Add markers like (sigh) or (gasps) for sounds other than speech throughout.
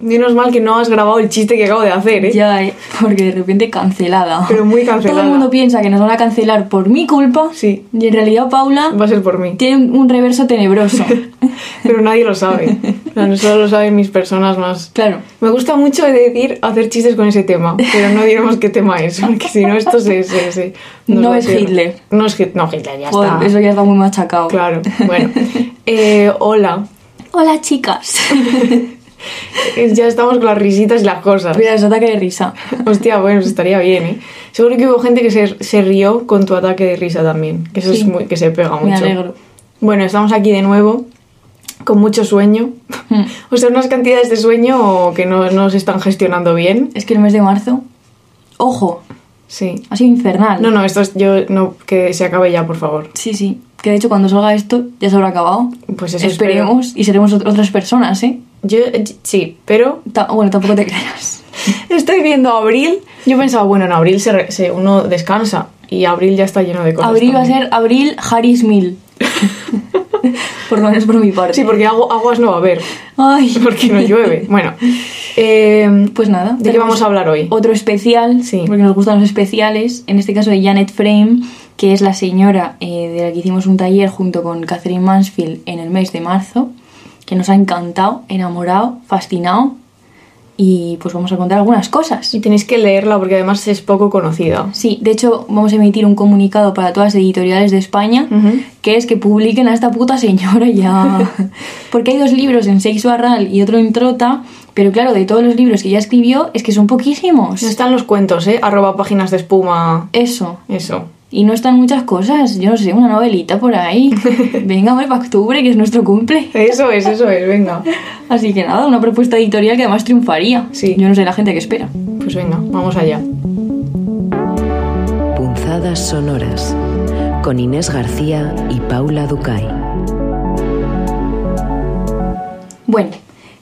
Menos mal que no has grabado el chiste que acabo de hacer, ¿eh? Ya, eh, porque de repente cancelada. Pero muy cancelada. Todo el mundo piensa que nos van a cancelar por mi culpa. Sí. Y en realidad Paula Va a ser por mí. tiene un- reverso tenebroso. (laughs) Pero nadie lo sabe. O sea, solo lo saben mis personas más. claro. Me gusta mucho decir hacer chistes con ese tema, pero no diremos qué tema es, porque si no esto se... se, se- No es ser- Hitler. No es Hitler, no, Hitler ya Joder, está. eso ya está muy machacado. Claro, bueno. Eh, hola. Hola, chicas. (laughs) (laughs) Ya estamos con las risitas y las cosas. Mira, ese ataque de risa. Hostia, bueno, eso estaría bien, ¿eh? Seguro que hubo gente que se, se rió con tu ataque de risa también, que eso Sí. es muy, que se pega mucho. Me alegro. Bueno, estamos aquí de nuevo, con mucho sueño. Hmm. (laughs) O sea, unas cantidades de sueño que no, no se están gestionando bien. Es que el mes de marzo. Ojo, Sí. ha sido infernal. No, no, esto es yo, no, que se acabe ya, por favor. Sí, sí. Que de hecho cuando salga esto ya se habrá acabado. Pues eso Esperemos y seremos ot- otras personas, ¿eh? Yo, sí, pero bueno, tampoco te creas. (laughs) estoy viendo abril. Yo pensaba, bueno, en abril se, re- se- uno descansa y abril ya está lleno de cosas. Abril va a ser abril Harris Mill. (laughs) por lo menos por mi parte. Sí, porque agu- aguas no va a haber, Ay. (laughs) porque no llueve. Bueno, eh, Pues nada. ¿de qué vamos a hablar hoy? Otro especial, Sí. porque nos gustan los especiales. En este caso de Janet Frame, que es la señora eh, de la que hicimos un taller junto con Catherine Mansfield en el mes de marzo, que nos ha encantado, enamorado, fascinado. Y pues vamos a contar algunas cosas. Y tenéis que leerla porque además es poco conocida. Sí, de hecho vamos a emitir un comunicado para todas las editoriales de España, que es que publiquen a esta puta señora ya. (laughs) Porque hay dos libros en Seix Barral y otro en Trota, pero claro, de todos los libros que ella escribió, es que son poquísimos. No están los cuentos, ¿eh? Arroba páginas de espuma. Eso. Eso. Y no están muchas cosas, yo no sé, una novelita por ahí. (laughs) Venga, hombre, para octubre, que es nuestro cumple. Eso es, eso es, venga. Así que nada, una propuesta editorial que además triunfaría. Sí. Yo no sé la gente que espera. Pues venga, vamos allá. Punzadas sonoras con Inés García y Paula Ducay. Bueno,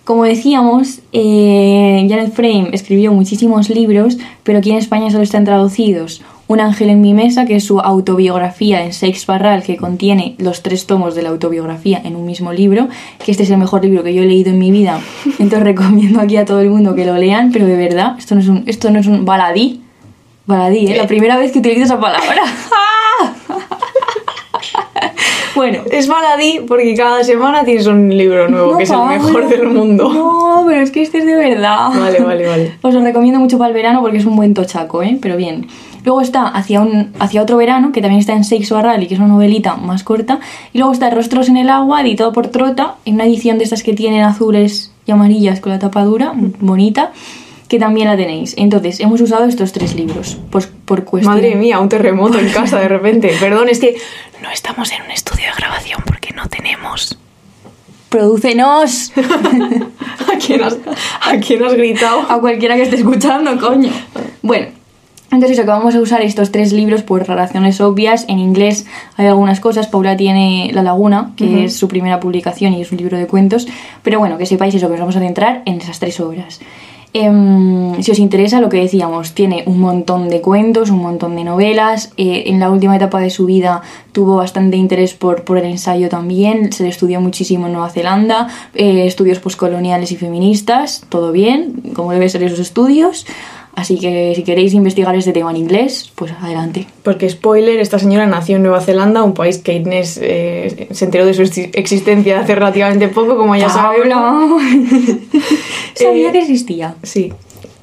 como decíamos, eh, Janet Frame escribió muchísimos libros, pero aquí en España solo están traducidos Un ángel en mi mesa, que es su autobiografía en Seix Barral, que contiene los tres tomos de la autobiografía en un mismo libro, que este es el mejor libro que yo he leído en mi vida. Entonces (laughs) recomiendo aquí a todo el mundo que lo lean, pero de verdad, esto no es un, esto no es un baladí. Baladí, ¿eh? La primera vez que utilizo esa palabra. (laughs) bueno, Es baladí porque cada semana tienes un libro nuevo, no, que es el mejor del mundo. No, pero es que este es de verdad. Vale, vale, vale. (laughs) Os lo recomiendo mucho para el verano porque es un buen tochaco, ¿eh? Pero bien. Luego está hacia, un, hacia otro verano, que también está en Seix Barral que es una novelita más corta. Y luego está Rostros en el agua, editado por Trota, en una edición de estas que tienen azules y amarillas con la tapa dura, bonita, que también la tenéis. Entonces, hemos usado estos tres libros, pues por cuestión... Madre mía, un terremoto en casa de repente. (laughs) Perdón, es que no estamos en un estudio de grabación porque no tenemos. ¡Producenos! (laughs) ¿A quién has, a quién has gritado? a cualquiera que esté escuchando, coño. Bueno, entonces eso que vamos a usar estos tres libros por razones obvias. En inglés hay algunas cosas. Paula tiene La Laguna, que es su primera publicación y es un libro de cuentos. Pero bueno, que sepáis eso, que nos vamos a centrar en esas tres obras. Em, si os interesa lo que decíamos, tiene un montón de cuentos, un montón de novelas. eh, en la última etapa de su vida tuvo bastante interés por, por el ensayo también. Se le estudió muchísimo en Nueva Zelanda, eh, estudios postcoloniales y feministas, todo bien, como debe ser esos estudios. Así que si queréis investigar este tema en inglés, pues adelante. Porque, spoiler, esta señora nació en Nueva Zelanda, un país que Inés eh, se enteró de su exi- existencia hace relativamente poco, como ya sabemos. (laughs) Sabía Eh, que existía. Sí,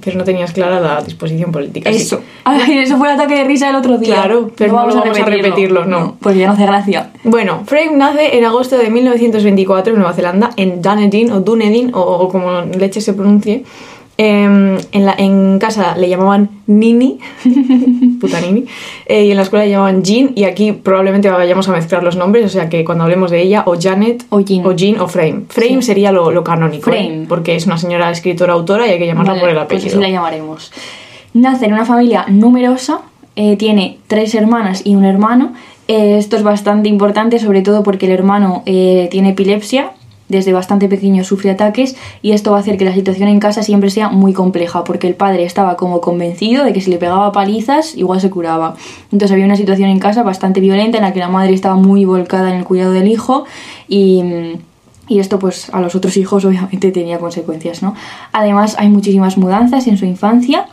pero no tenías clara la disposición política. Eso. que- (laughs) Ay, eso fue el ataque de risa del otro día. Claro, pero no lo vamos a repetirlo, no. Porque ya no hace gracia. Bueno, Frame nace en agosto de 1924 en Nueva Zelanda, en Dunedin o Dunedin, o, o como leche se pronuncie. Em, en, la, en casa le llamaban Nini, (laughs) puta Nini, eh, y en la escuela le llamaban Jean, y aquí probablemente vayamos a mezclar los nombres, o sea que cuando hablemos de ella, o Janet, O Jean. o, Jean, o Frame. Frame Sí. sería lo, lo canónico, ¿eh? Frame. porque es una señora escritora autora y hay que llamarla Vale, por el pues apellido. así la llamaremos. Nace en una familia numerosa, eh, tiene tres hermanas y un hermano. Esto es bastante importante, sobre todo porque el hermano tiene epilepsia. Desde bastante pequeño sufre ataques y esto va a hacer que la situación en casa siempre sea muy compleja porque el padre estaba como convencido de que si le pegaba palizas igual se curaba. Entonces había una situación en casa bastante violenta en la que la madre estaba muy volcada en el cuidado del hijo y, Y esto pues a los otros hijos obviamente tenía consecuencias, ¿no? Además hay muchísimas mudanzas en su infancia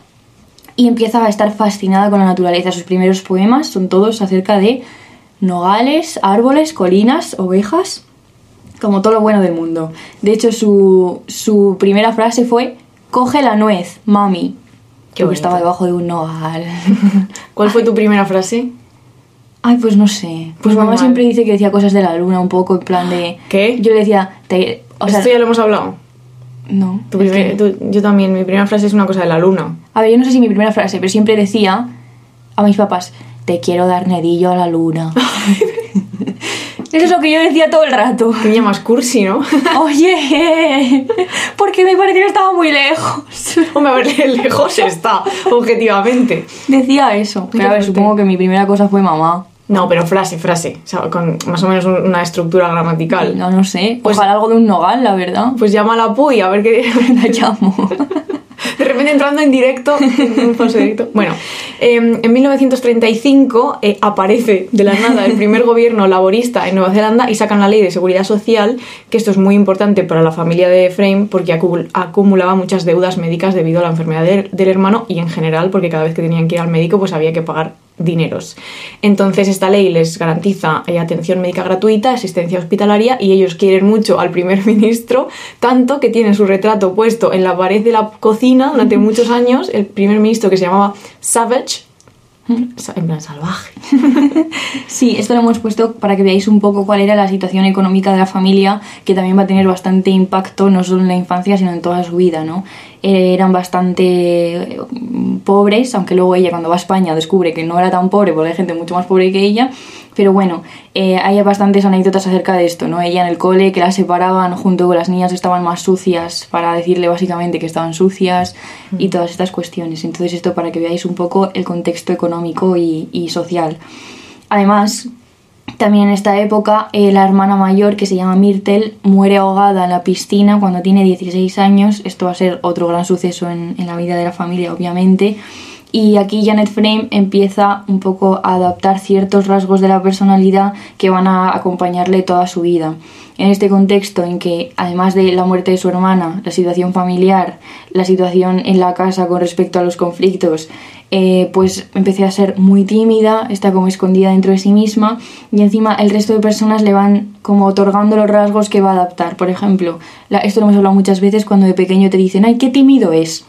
y empieza a estar fascinada con la naturaleza. Sus primeros poemas son todos acerca de nogales, árboles, colinas, ovejas, como todo lo bueno del mundo. De hecho, su, su primera frase fue, coge la nuez, mami. Qué Porque estaba debajo de un nogal. (laughs) ¿Cuál fue tu primera frase? Ay, pues no sé. Pues mamá mal. siempre dice que decía cosas de la luna, un poco en plan de... (gasps) ¿Qué? Yo le decía, te- o sea, Esto ya lo hemos hablado. no. Primer- tu- yo también, mi primera frase es una cosa de la luna. A ver, yo no sé si mi primera frase, pero siempre decía a mis papás, te quiero dar nedillo a la luna. (laughs) Eso es lo que yo decía todo el rato. Que llamas cursi, ¿no? Oye, porque me pareció que estaba muy lejos. Hombre, a ver, (laughs) lejos está, objetivamente. Decía eso. Pero a ver, supongo que mi primera cosa fue mamá. No, pero frase, frase. O sea, con más o menos un- una estructura gramatical. No, no sé. Pues- Ojalá algo de un nogal, la verdad. Pues llama a la Puy a ver qué. (laughs) La llamo. (laughs) Repente entrando en directo, (laughs) en un falso directo. Bueno, eh, en 1935 eh, aparece de la nada el primer gobierno laborista en Nueva Zelanda y sacan la ley de seguridad social, que esto es muy importante para la familia de Frame porque acumul- acumulaba muchas deudas médicas debido a la enfermedad del, del hermano y en general porque cada vez que tenían que ir al médico pues había que pagar dineros. Entonces esta ley les garantiza eh, atención médica gratuita, asistencia hospitalaria y ellos quieren mucho al primer (laughs) ministro, tanto que tienen su retrato puesto en la pared de la cocina durante muchos años, el primer ministro que se llamaba Savage, sa- en plan salvaje. (laughs) Sí, esto lo hemos puesto para que veáis un poco cuál era la situación económica de la familia, que también va a tener bastante impacto no solo en la infancia, sino en toda su vida, ¿no? Eh, eran bastante eh, pobres, aunque luego ella cuando va a España descubre que no era tan pobre, porque hay gente mucho más pobre que ella, pero bueno, eh, hay bastantes anécdotas acerca de esto, ¿no? Ella en el cole, que la separaban junto con las niñas que estaban más sucias, para decirle básicamente que estaban sucias y todas estas cuestiones. Entonces esto para que veáis un poco el contexto económico y, y social. Además, también en esta época, eh, la hermana mayor, que se llama Myrtle, muere ahogada en la piscina cuando tiene 16 años. Esto va a ser otro gran suceso en, en la vida de la familia, obviamente. Y aquí Janet Frame empieza un poco a adaptar ciertos rasgos de la personalidad que van a acompañarle toda su vida. En este contexto en que, además de la muerte de su hermana, la situación familiar, la situación en la casa con respecto a los conflictos, eh, pues empecé a ser muy tímida, está como escondida dentro de sí misma y encima el resto de personas le van como otorgando los rasgos que va a adaptar. Por ejemplo, la- esto lo hemos hablado muchas veces cuando de pequeño te dicen, ay, qué tímido es.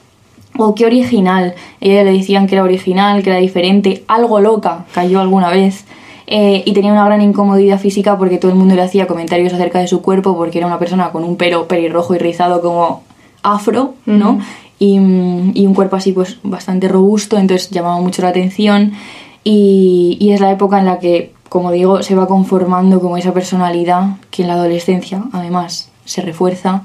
O qué original. Ella le decían que era original, que era diferente, algo loca, cayó alguna vez. Eh, y tenía una gran incomodidad física porque todo el mundo le hacía comentarios acerca de su cuerpo porque era una persona con un pelo pelirrojo y rizado como afro, ¿no? y, mm, y un cuerpo así pues bastante robusto, entonces llamaba mucho la atención y, y es la época en la que, como digo, se va conformando como esa personalidad que en la adolescencia además se refuerza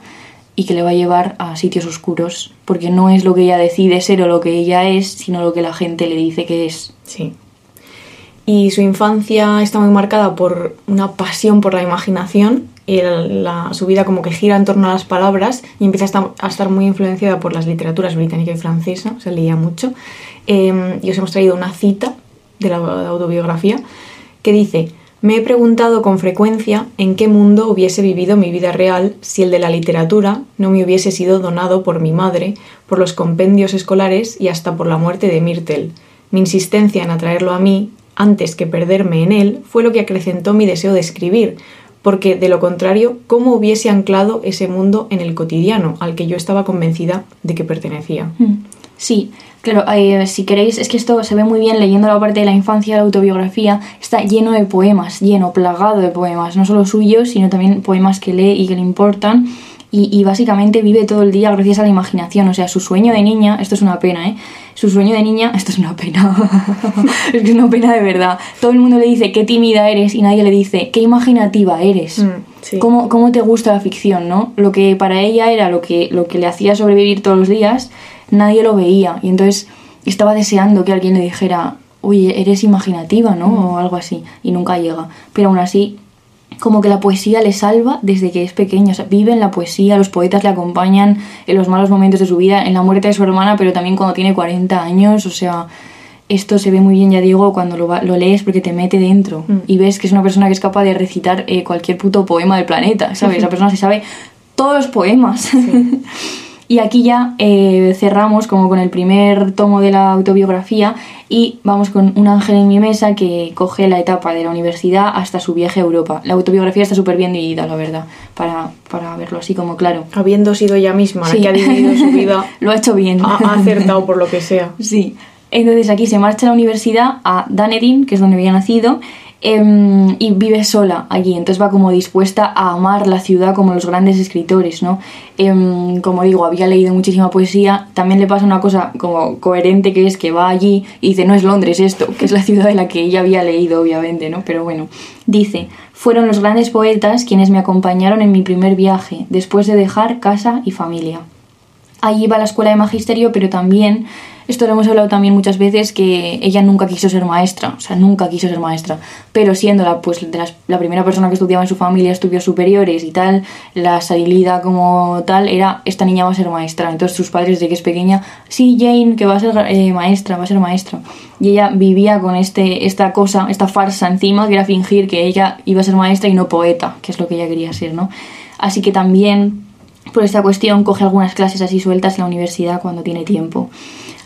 y que le va a llevar a sitios oscuros, porque no es lo que ella decide ser o lo que ella es, sino lo que la gente le dice que es. Sí. Y su infancia está muy marcada por una pasión por la imaginación y la- su vida como que gira en torno a las palabras y empieza a estar, a estar muy influenciada por las literaturas británica y francesa, se leía mucho. Eh, y os hemos traído una cita de la autobiografía que dice, me he preguntado con frecuencia en qué mundo hubiese vivido mi vida real si el de la literatura no me hubiese sido donado por mi madre, por los compendios escolares y hasta por la muerte de Myrtle. Mi insistencia en atraerlo a mí, antes que perderme en él, fue lo que acrecentó mi deseo de escribir, porque de lo contrario, ¿cómo hubiese anclado ese mundo en el cotidiano al que yo estaba convencida de que pertenecía? Mm. Sí, claro, eh, si queréis, es que esto se ve muy bien leyendo la parte de la infancia la autobiografía, está lleno de poemas, lleno, plagado de poemas, no solo suyos, sino también poemas que lee y que le importan. Y, y básicamente vive todo el día gracias a la imaginación. O sea, su sueño de niña, esto es una pena, ¿eh? Su sueño de niña, esto es una pena. (laughs) es que es una pena de verdad. Todo el mundo le dice qué tímida eres y nadie le dice qué imaginativa eres. Mm, sí. ¿Cómo, cómo te gusta la ficción, no? Lo que para ella era lo que, lo que le hacía sobrevivir todos los días, nadie lo veía. Y entonces estaba deseando que alguien le dijera, oye, eres imaginativa, ¿no? O algo así. Y nunca llega. Pero aún así, como que la poesía le salva desde que es pequeña. O sea, vive en la poesía, los poetas le acompañan en los malos momentos de su vida, en la muerte de su hermana, pero también cuando tiene 40 años. O sea, esto se ve muy bien, ya digo, cuando lo, lo lees porque te mete dentro Mm. y ves que es una persona que es capaz de recitar eh, cualquier puto poema del planeta, ¿sabes? Esa (laughs) persona se sabe todos los poemas. (laughs) y aquí ya eh, cerramos como con el primer tomo de la autobiografía y vamos con Un ángel en mi mesa que coge la etapa de la universidad hasta su viaje a Europa. La autobiografía está súper bien dividida, la verdad, para, para verlo así como claro. Habiendo sido ella misma la Sí. que ha dividido su vida, (laughs) Lo ha hecho bien. ha, ha acertado por lo que sea. Sí. Entonces aquí se marcha a la universidad, a Dunedin, que es donde había nacido, em, y vive sola allí. Entonces va como dispuesta a amar la ciudad como los grandes escritores, ¿no? Em, como digo, había leído muchísima poesía. También le pasa una cosa como coherente que es que va allí y dice, no es Londres esto, (laughs) que es la ciudad de la que ella había leído, obviamente, ¿no? Pero bueno, dice, fueron los grandes poetas quienes me acompañaron en mi primer viaje, después de dejar casa y familia. Allí iba a la escuela de magisterio, pero también, esto lo hemos hablado también muchas veces, que ella nunca quiso ser maestra, o sea, nunca quiso ser maestra, pero siendo la, pues, de las- la primera persona que estudiaba en su familia estudios superiores y tal, la salida como tal era, esta niña va a ser maestra. Entonces sus padres desde que es pequeña, sí, Jane, que va a ser eh, maestra, va a ser maestra. Y ella vivía con este, esta cosa, esta farsa encima, que era fingir que ella iba a ser maestra y no poeta, que es lo que ella quería ser, ¿no? Así que también por esta cuestión coge algunas clases así sueltas en la universidad cuando tiene tiempo.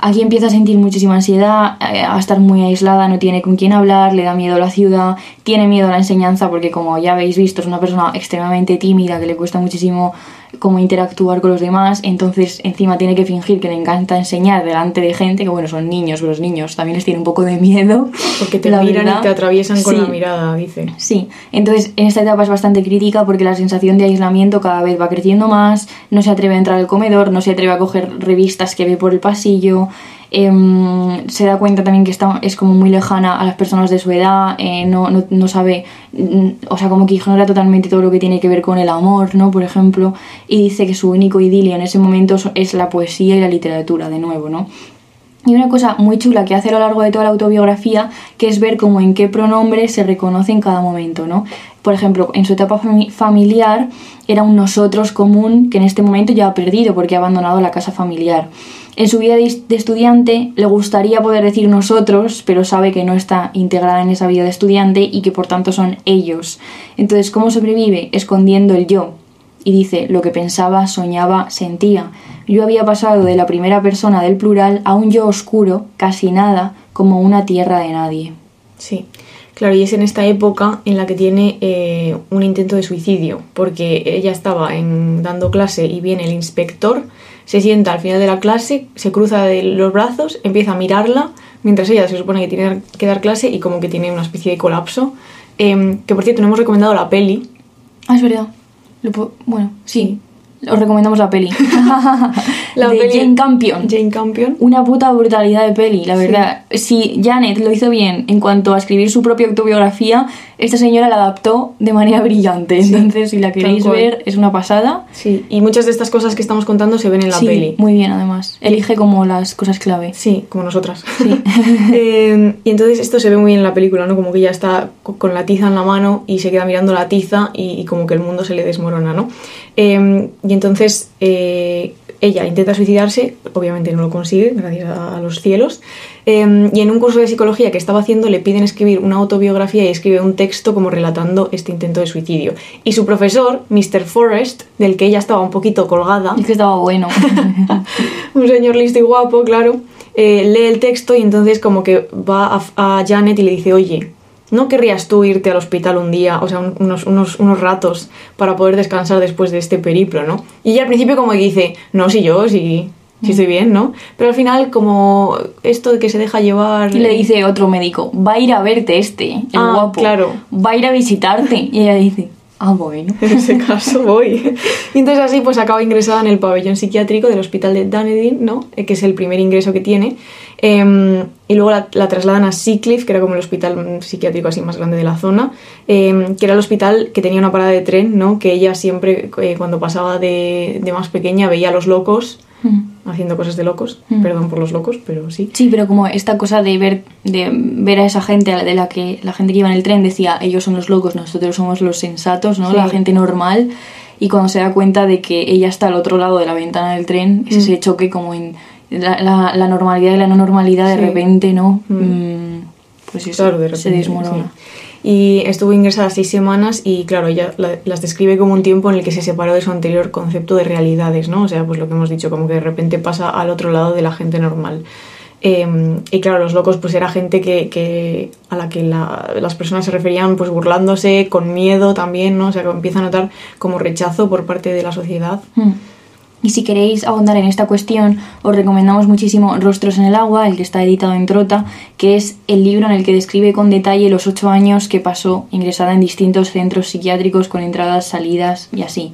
Aquí empieza a sentir muchísima ansiedad, eh, a estar muy aislada, no tiene con quién hablar, le da miedo la ciudad, tiene miedo a la enseñanza porque como ya habéis visto es una persona extremadamente tímida que le cuesta muchísimo como interactuar con los demás, entonces encima tiene que fingir que le encanta enseñar delante de gente, que bueno, son niños, pero los niños también les tiene un poco de miedo. (laughs) Porque te la miran verdad. y te atraviesan con Sí. la mirada, dice. Sí, entonces en esta etapa es bastante crítica porque la sensación de aislamiento cada vez va creciendo más, no se atreve a entrar al comedor, no se atreve a coger revistas que ve por el pasillo, em, se da cuenta también que está, es como muy lejana a las personas de su edad, eh, no, no, sabe, mm, o sea, como que ignora totalmente todo lo que tiene que ver con el amor, ¿no? Por ejemplo, y dice que su único idilio en ese momento es la poesía y la literatura, de nuevo, ¿no? Y una cosa muy chula que hace a lo largo de toda la autobiografía, que es ver cómo en qué pronombre se reconoce en cada momento, ¿no? Por ejemplo, en su etapa fami- familiar era un nosotros común que en este momento ya ha perdido porque ha abandonado la casa familiar. En su vida de estudiante le gustaría poder decir nosotros, pero sabe que no está integrada en esa vida de estudiante y que por tanto son ellos. Entonces, ¿cómo sobrevive? Escondiendo el yo, y dice lo que pensaba, soñaba, sentía. Yo había pasado de la primera persona del plural a un yo oscuro, casi nada, como una tierra de nadie. Sí, claro, y es en esta época en la que tiene eh, un intento de suicidio, porque ella estaba en, dando clase y viene el inspector, se sienta al final de la clase, se cruza los brazos, empieza a mirarla, mientras ella se supone que tiene que dar clase y como que tiene una especie de colapso. Em, que por cierto, no hemos recomendado la peli. Ah, es verdad. Bueno, sí. Os recomendamos la peli. (laughs) La de peli- Jane Campion. Jane Campion. Una puta brutalidad de peli, la verdad. Si Janet lo hizo bien en cuanto a escribir su propia autobiografía, esta señora la adaptó de manera brillante. Entonces, si la queréis ver, es una pasada. Sí, y muchas de estas cosas que estamos contando se ven en la sí, peli. muy bien además. Elige como las cosas clave. Sí, como nosotras. (laughs) Eh, y entonces esto se ve muy bien en la película, ¿no? Como que ella está co- con la tiza en la mano y se queda mirando la tiza y, y como que el mundo se le desmorona, ¿no? Eh, y entonces eh, ella intenta suicidarse, obviamente no lo consigue, gracias a, a los cielos. Eh, y en un curso de psicología que estaba haciendo le piden escribir una autobiografía y escribe un texto como relatando este intento de suicidio. Y su profesor, Mr. Forrest, del que ella estaba un poquito colgada, Es que estaba bueno. (laughs) un señor listo y guapo, claro, eh, lee el texto y entonces como que va a, a Janet y le dice, oye, ¿no querrías tú irte al hospital un día, o sea, un- unos, unos, unos ratos para poder descansar después de este periplo, ¿no? Y ella al principio como que dice, no, si yo, si, si estoy bien, ¿no? Pero al final como esto de que se deja llevar... Y le dice otro médico, va a ir a verte este, el Ah, guapo. claro. Va a ir a visitarte. Y ella dice, ah, bueno. En ese caso (laughs) voy. Y entonces así pues acaba ingresada en el pabellón psiquiátrico del hospital de Dunedin, ¿no? Eh, que es el primer ingreso que tiene. Em, y luego la, la trasladan a Seacliff, que era como el hospital mm, psiquiátrico así más grande de la zona, em, que era el hospital que tenía una parada de tren, ¿no? Que ella siempre, eh, cuando pasaba de, de más pequeña, veía a los locos Mm. haciendo cosas de locos. Mm. Perdón por los locos, pero sí. Sí, pero como esta cosa de ver, de ver a esa gente, de la que la gente que iba en el tren decía, ellos son los locos, nosotros somos los sensatos, ¿no? Sí. La gente normal. Y cuando se da cuenta de que ella está al otro lado de la ventana del tren, es Mm. ese choque como en la, la- la normalidad y la no normalidad de repente, ¿no? Mm, pues eso, Claro, de repente, se desmorona. sí. Y estuvo ingresada seis semanas y claro, ella la- las describe como un tiempo en el que se separó de su anterior concepto de realidades, ¿no? O sea, pues lo que hemos dicho, como que de repente pasa al otro lado de la gente normal. Eh, y claro, los locos pues era gente que, a la que la- las personas se referían pues burlándose, con miedo también, ¿no? O sea, que empieza a notar como rechazo por parte de la sociedad. Mm. Y si queréis ahondar en esta cuestión, os recomendamos muchísimo Rostros en el agua, el que está editado en Trota, que es el libro en el que describe con detalle los ocho años que pasó ingresada en distintos centros psiquiátricos con entradas, salidas y así.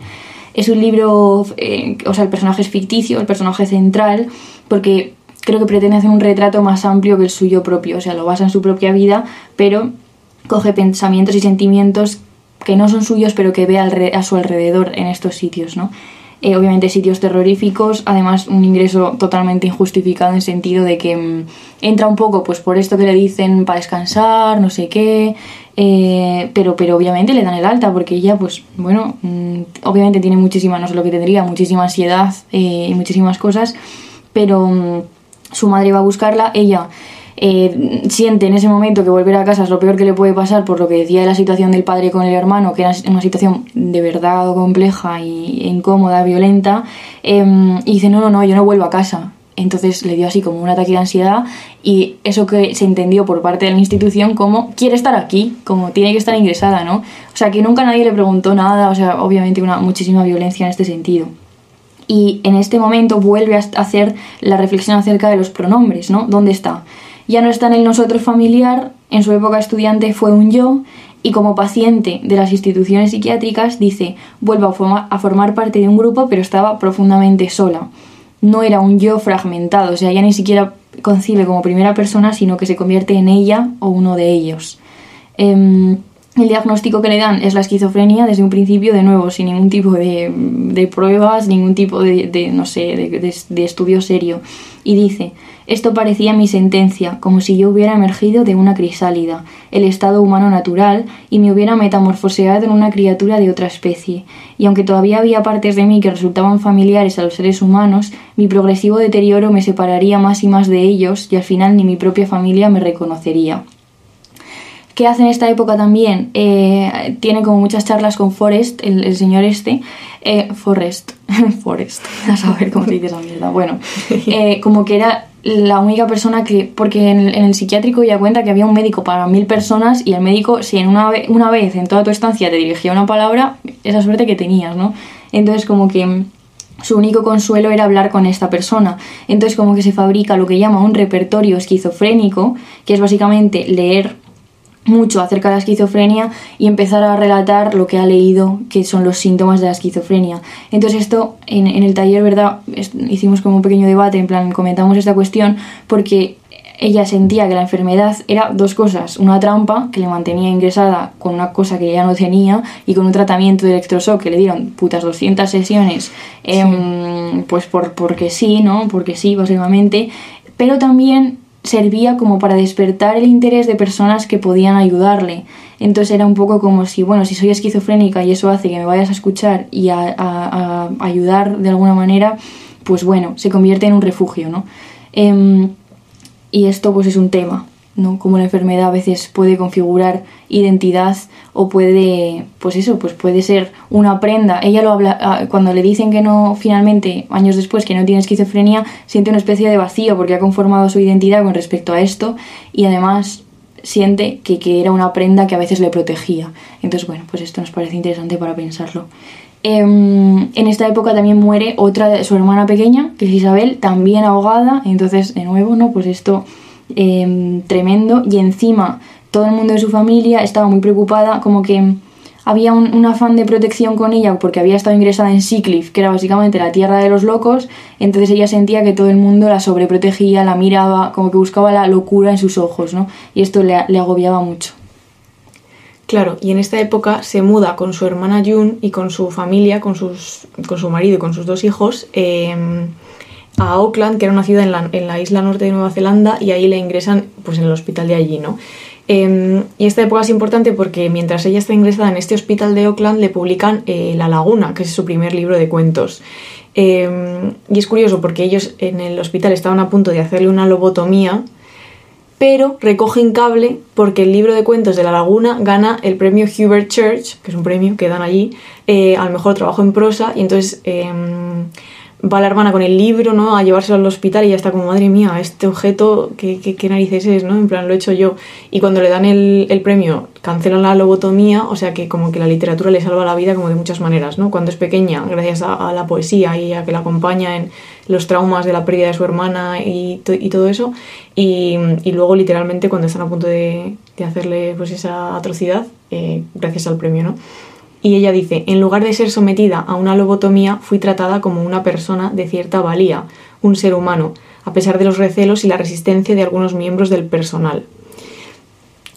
Es un libro, eh, o sea, el personaje es ficticio, el personaje central, porque creo que pretende hacer un retrato más amplio que el suyo propio, o sea, lo basa en su propia vida, pero coge pensamientos y sentimientos que no son suyos, pero que ve a su alrededor en estos sitios, ¿no? Eh, obviamente sitios terroríficos, además un ingreso totalmente injustificado en sentido de que mm, entra un poco pues por esto que le dicen para descansar, no sé qué, eh, pero, pero obviamente le dan el alta porque ella pues bueno, mm, obviamente tiene muchísima, no sé lo que tendría, muchísima ansiedad eh, y muchísimas cosas, pero mm, su madre va a buscarla, ella eh, siente en ese momento que volver a casa es lo peor que le puede pasar por lo que decía de la situación del padre con el hermano, que era una situación de verdad compleja y incómoda, violenta, em, y dice, no, no, no, yo no vuelvo a casa. Entonces le dio así como un ataque de ansiedad y eso que se entendió por parte de la institución como quiere estar aquí, como tiene que estar ingresada, ¿no? O sea, que nunca nadie le preguntó nada, o sea, obviamente una muchísima violencia en este sentido y en este momento vuelve a hacer la reflexión acerca de los pronombres, ¿no? ¿Dónde está? Ya no está en el nosotros familiar, en su época estudiante fue un yo, y como paciente de las instituciones psiquiátricas dice, vuelvo a, forma- a formar parte de un grupo, pero estaba profundamente sola. No era un yo fragmentado, o sea, ya ni siquiera concibe como primera persona, sino que se convierte en ella o uno de ellos. Em, el diagnóstico que le dan es la esquizofrenia desde un principio, de nuevo, sin ningún tipo de, pruebas, ningún tipo de, no sé, de- de estudio serio. Y dice, esto parecía mi sentencia, como si yo hubiera emergido de una crisálida, el estado humano natural, y me hubiera metamorfoseado en una criatura de otra especie. Y aunque todavía había partes de mí que resultaban familiares a los seres humanos, mi progresivo deterioro me separaría más y más de ellos, y al final ni mi propia familia me reconocería. ¿Qué hace en esta época también? Eh, tiene como muchas charlas con Forrest, el, señor este. Eh, Forrest. (laughs) Forrest. A saber cómo se dice esa mierda. Bueno, (laughs) eh, como que era la única persona que. Porque en el, en el psiquiátrico ya cuenta que había un médico para mil personas y el médico, si en una, ve- una vez en toda tu estancia te dirigía una palabra, esa suerte que tenías, ¿no? Entonces, como que su único consuelo era hablar con esta persona. Entonces como que se fabrica lo que llama un repertorio esquizofrénico, que es básicamente leer mucho acerca de la esquizofrenia y empezar a relatar lo que ha leído, que son los síntomas de la esquizofrenia. Entonces esto en, en el taller, ¿verdad? Es- hicimos como un pequeño debate, en plan, comentamos esta cuestión porque ella sentía que la enfermedad era dos cosas, una trampa que le mantenía ingresada con una cosa que ella no tenía y con un tratamiento de electroshock que le dieron putas 200 sesiones, em, pues por, porque sí, ¿no? Porque sí, básicamente, pero también servía como para despertar el interés de personas que podían ayudarle. Entonces era un poco como si, bueno, si soy esquizofrénica y eso hace que me vayas a escuchar y a, a- ayudar de alguna manera, pues bueno, se convierte en un refugio, ¿no? Em, y esto pues es un tema, ¿no? Como la enfermedad a veces puede configurar identidad o puede, pues eso, pues puede ser una prenda. Ella lo habla, ah, cuando le dicen que no, finalmente, años después, que no tiene esquizofrenia, siente una especie de vacío porque ha conformado su identidad con respecto a esto y además siente que, que era una prenda que a veces le protegía. Entonces, bueno, pues esto nos parece interesante para pensarlo. Em, en esta época también muere otra de su hermana pequeña, que es Isabel, también ahogada. Entonces, de nuevo, ¿no? Pues esto em, tremendo. Y encima, todo el mundo de su familia estaba muy preocupada, como que había un, afán de protección con ella porque había estado ingresada en Seacliff, que era básicamente la tierra de los locos. Entonces ella sentía que todo el mundo la sobreprotegía, la miraba, como que buscaba la locura en sus ojos, ¿no? Y esto le, agobiaba mucho. Claro, y en esta época se muda con su hermana June y con su familia, con, sus, con su marido y con sus dos hijos, eh, a Auckland, que era una ciudad en la, en la isla norte de Nueva Zelanda, y ahí le ingresan pues, en el hospital de allí, ¿no? Eh, y esta época es importante porque mientras ella está ingresada en este hospital de Auckland, le publican eh, La Laguna, que es su primer libro de cuentos. Eh, y es curioso porque ellos en el hospital estaban a punto de hacerle una lobotomía, pero recogen cable porque el libro de cuentos de la laguna gana el premio Hubert Church, que es un premio que dan allí, eh, al mejor trabajo en prosa, y entonces em, va la hermana con el libro, ¿no? A llevárselo al hospital y ya está como, madre mía, este objeto, ¿qué, qué, narices es, ¿no? En plan, lo he hecho yo. Y cuando le dan el, el, premio, cancelan la lobotomía, o sea que como que la literatura le salva la vida como de muchas maneras, ¿no? Cuando es pequeña, gracias a, la poesía y a que la acompaña en los traumas de la pérdida de su hermana y, to y todo eso. Y, y, luego, literalmente, cuando están a punto de, de hacerle pues esa atrocidad, eh, gracias al premio, ¿no? Y ella dice, en lugar de ser sometida a una lobotomía, fui tratada como una persona de cierta valía, un ser humano, a pesar de los recelos y la resistencia de algunos miembros del personal.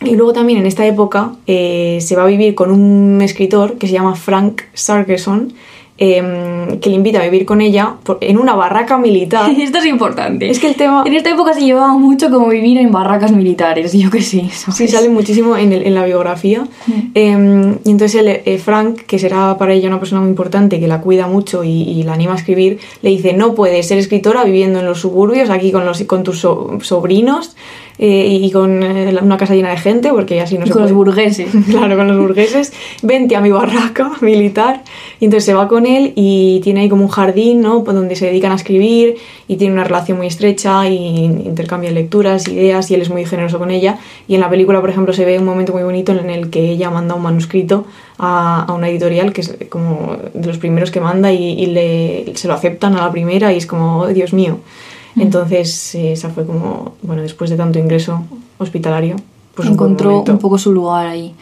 Y luego también en esta época eh, se va a vivir con un escritor que se llama Frank Sargerson, eh, que le invita a vivir con ella por, en una barraca militar. (laughs) Esto es importante. Es que el tema... En esta época se llevaba mucho como vivir en barracas militares, yo que sé. ¿sabes? Sí, sale muchísimo en, el, en la biografía. Eh, y entonces el, eh, Frank, que será para ella una persona muy importante, que la cuida mucho y, y, la anima a escribir, le dice, no puedes ser escritora viviendo en los suburbios, aquí con, los, con tus so sobrinos, eh, y con eh, una casa llena de gente, porque así no se con puede. los burgueses. (laughs) claro, con los burgueses. Vente a mi barraca (laughs) militar. Y entonces se va con él y tiene ahí como un jardín, ¿no? Donde se dedican a escribir y tiene una relación muy estrecha y intercambian lecturas, ideas y él es muy generoso con ella. Y en la película, por ejemplo, se ve un momento muy bonito en el que ella manda un manuscrito a, a una editorial que es como de los primeros que manda y, y le, se lo aceptan a la primera y es como, oh, Dios mío. Entonces, esa fue como, bueno, después de tanto ingreso hospitalario, pues encontró un, un, poco su lugar ahí.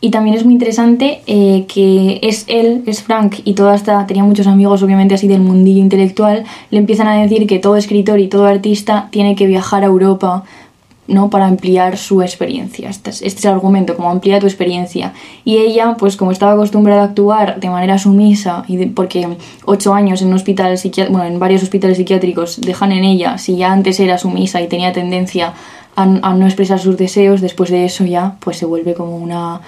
Y también es muy interesante eh, que es él, es Frank, y toda esta, tenía muchos amigos obviamente así del mundillo intelectual, le empiezan a decir que todo escritor y todo artista tiene que viajar a Europa ¿no? para ampliar su experiencia. Este es, este es, el argumento, como amplía tu experiencia. Y ella, pues como estaba acostumbrada a actuar de manera sumisa, y porque ocho años en un hospital bueno, en varios hospitales psiquiátricos dejan en ella, si ya antes era sumisa y tenía tendencia a, a no expresar sus deseos, después de eso ya pues se vuelve como una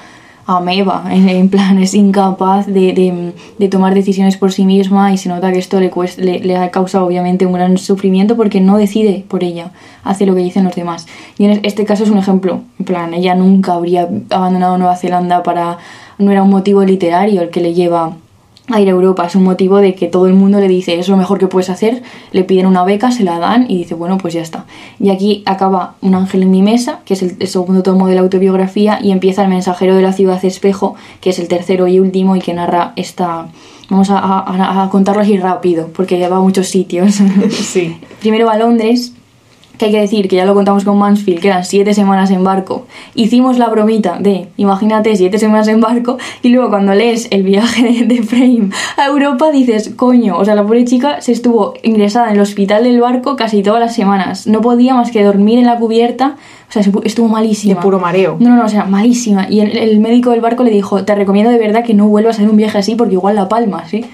ameba, en, plan es incapaz de, de, de, tomar decisiones por sí misma y se nota que esto le, le, ha causado obviamente un gran sufrimiento porque no decide por ella, hace lo que dicen los demás. Y en este caso es un ejemplo, en plan, ella nunca habría abandonado Nueva Zelanda para, no era un motivo literario el que le lleva a ir a Europa. Es un motivo de que todo el mundo le dice es lo mejor que puedes hacer, le piden una beca, se la dan y dice bueno pues ya está. Y aquí acaba Un ángel en mi mesa, que es el, el segundo tomo de la autobiografía, y empieza El mensajero de la ciudad espejo, que es el tercero y último y que narra esta... Vamos a, a, a contarlo así rápido, porque va a muchos sitios. (laughs) Sí. Primero va a Londres, que hay que decir que ya lo contamos con Mansfield, que eran siete semanas en barco. Hicimos la bromita de, imagínate, siete semanas en barco, y luego cuando lees el viaje de, de, Frame a Europa dices, coño, o sea, la pobre chica se estuvo ingresada en el hospital del barco casi todas las semanas. No podía más que dormir en la cubierta, o sea, estuvo malísima. De puro mareo. No, no, no, o sea, malísima. Y el, el médico del barco le dijo, te recomiendo de verdad que no vuelvas a hacer un viaje así porque igual la palma, ¿sí?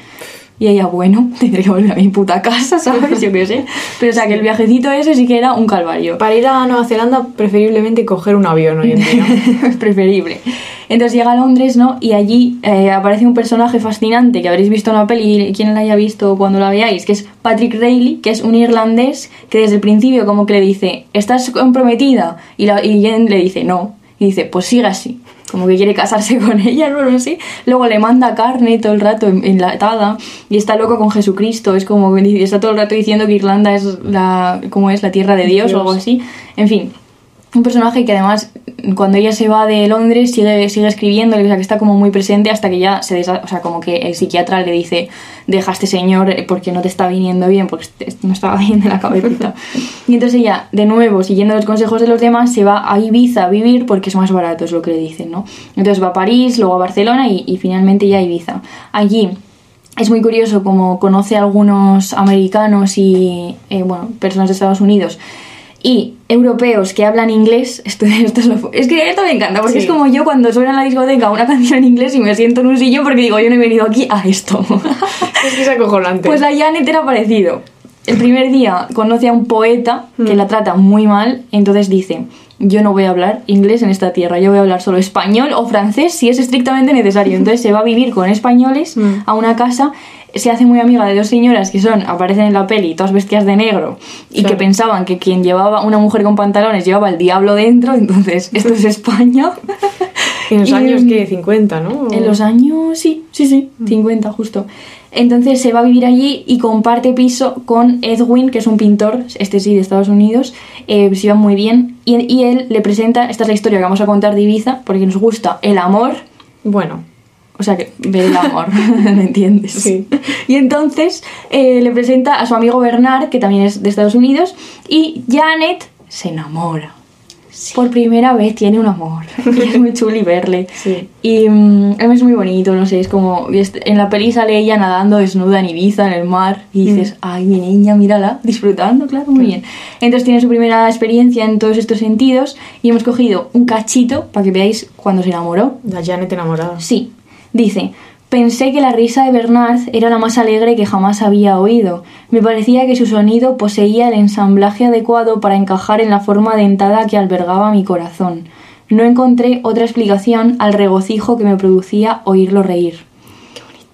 Y ella, bueno, (laughs) tendré que volver a mi puta casa, ¿sabes? Yo qué sé. Pero o sea, que el viajecito ese sí que era un calvario. Para ir a Nueva Zelanda, preferiblemente coger un avión hoy en día. es (laughs) preferible. Entonces llega a Londres, ¿no? Y allí eh, aparece un personaje fascinante que habréis visto en la peli, quien la haya visto cuando la veáis, que es Patrick Reilly, que es un irlandés que desde el principio como que le dice, ¿estás comprometida? Y, la, y Jen le dice, no. Y dice, pues siga así como que quiere casarse (laughs) con ella, no lo sé. Luego le manda carne todo el rato enlatada y está loco con Jesucristo. Es como que está todo el rato diciendo que Irlanda es la, como es la tierra de Dios, Dios. o algo así. En fin, un personaje que además cuando ella se va de Londres sigue, sigue escribiendo, o sea, que está como muy presente hasta que ya se desa o sea, como que el psiquiatra le dice, deja a este señor porque no te está viniendo bien, porque no estaba bien de la cabecita. y entonces ella, de nuevo, siguiendo los consejos de los demás, se va a Ibiza a vivir porque es más barato, es lo que le dicen, ¿no? Entonces va a París, luego a Barcelona y, y finalmente ya a Ibiza. Allí es muy curioso como conoce a algunos americanos y, eh, bueno, personas de Estados Unidos y europeos que hablan inglés, (laughs) esto, esto es, lo, es, que esto me encanta, porque sí. es como yo cuando suena en la discoteca una canción en inglés y me siento en un sillón porque digo, yo no he venido aquí a esto. (laughs) Es que es acojonante. Pues la Janet era parecido. el primer día conoce a un poeta que Mm. la trata muy mal, entonces dice, yo no voy a hablar inglés en esta tierra, yo voy a hablar solo español o francés si es estrictamente necesario. (laughs) Entonces se va a vivir con españoles Mm. a una casa, se hace muy amiga de dos señoras que son, aparecen en la peli, todas vestidas de negro, y Claro. que pensaban que quien llevaba una mujer con pantalones llevaba el diablo dentro, entonces (laughs) esto es España. En los Y, años mm, que 50, ¿no? En los años, sí, sí, sí, 50 justo. Entonces se va a vivir allí y comparte piso con Edwin, que es un pintor, este sí, de Estados Unidos, eh, se llevan muy bien. Y, y él le presenta, esta es la historia que vamos a contar de Ibiza, porque nos gusta el amor, Bueno, o sea, que ver el amor, (laughs) ¿me entiendes? Sí. Y entonces eh, le presenta a su amigo Bernard, que también es de Estados Unidos, y Janet se enamora. Por primera vez tiene un amor. (laughs) Y es muy chuli verle. Sí. Y mm, es muy bonito, no sé, es como... este- En la peli sale ella nadando desnuda en Ibiza, en el mar, y dices, Mm. ay, mi niña, mírala, disfrutando, claro, muy bien. Entonces tiene su primera experiencia en todos estos sentidos, y hemos cogido un cachito para que veáis cuando se enamoró. la Janet enamorada. Sí, dice, pensé que la risa de Bernard era la más alegre que jamás había oído. Me parecía que su sonido poseía el ensamblaje adecuado para encajar en la forma dentada que albergaba mi corazón. No encontré otra explicación al regocijo que me producía oírlo reír.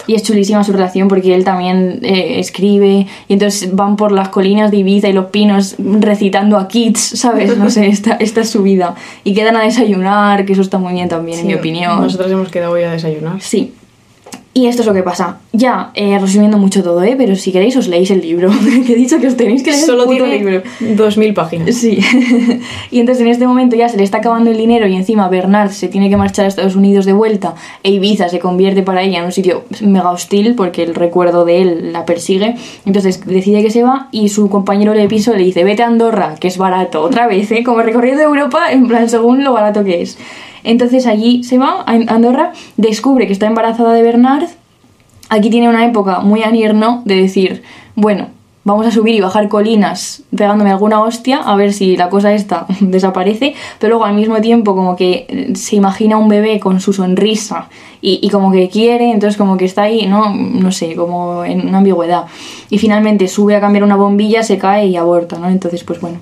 Y es chulísima su relación porque él también eh, escribe y entonces van por las colinas de Ibiza y los pinos recitando a kids, ¿sabes? No sé, esta, esta es su vida. Y quedan a desayunar, que eso está muy bien también, en mi Sí, opinión. Nosotros hemos quedado hoy a desayunar. Sí. Y esto es lo que pasa. Ya, eh, resumiendo mucho todo, ¿eh? Pero si queréis os leéis el libro. (laughs) que he dicho que os tenéis que leer Solo el puto tiene libro. 2.000 páginas. Sí. (laughs) y entonces en este momento ya se le está acabando el dinero y encima Bernard se tiene que marchar a Estados Unidos de vuelta e Ibiza se convierte para ella en un sitio mega hostil porque el recuerdo de él la persigue. Entonces decide que se va y su compañero de piso le dice vete a Andorra, que es barato. Otra vez, ¿eh? Como recorriendo Europa, en plan según lo barato que es. Entonces allí se va a Andorra, descubre que está embarazada de Bernard Aquí tiene una época muy anierno de decir, bueno, vamos a subir y bajar colinas pegándome alguna hostia a ver si la cosa esta (laughs) desaparece, pero luego al mismo tiempo como que eh, se imagina un bebé con su sonrisa y, y como que quiere, entonces como que está ahí, ¿no? No sé, como en una ambigüedad. Y finalmente sube a cambiar una bombilla, se cae y aborta, ¿no? Entonces, pues bueno,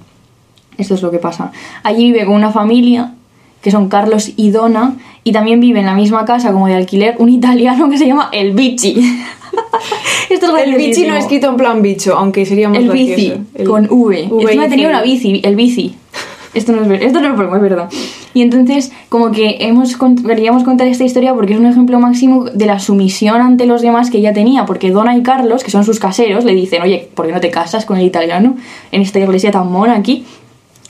esto es lo que pasa. Allí vive con una familia que son Carlos y Donna, y también vive en la misma casa como de alquiler un italiano que se llama El Bici. (laughs) Esto es El bichi no escrito en plan bicho, aunque sería más El bici. El- con V. V Encima tenía una bici, el bici. Esto no es ver- esto no es broma, es verdad. Y entonces, como que hemos queríamos contar esta historia porque es un ejemplo máximo de la sumisión ante los demás que ella tenía, porque Donna y Carlos, que son sus caseros, le dicen, oye, ¿por qué no te casas con el italiano en esta iglesia tan mona aquí?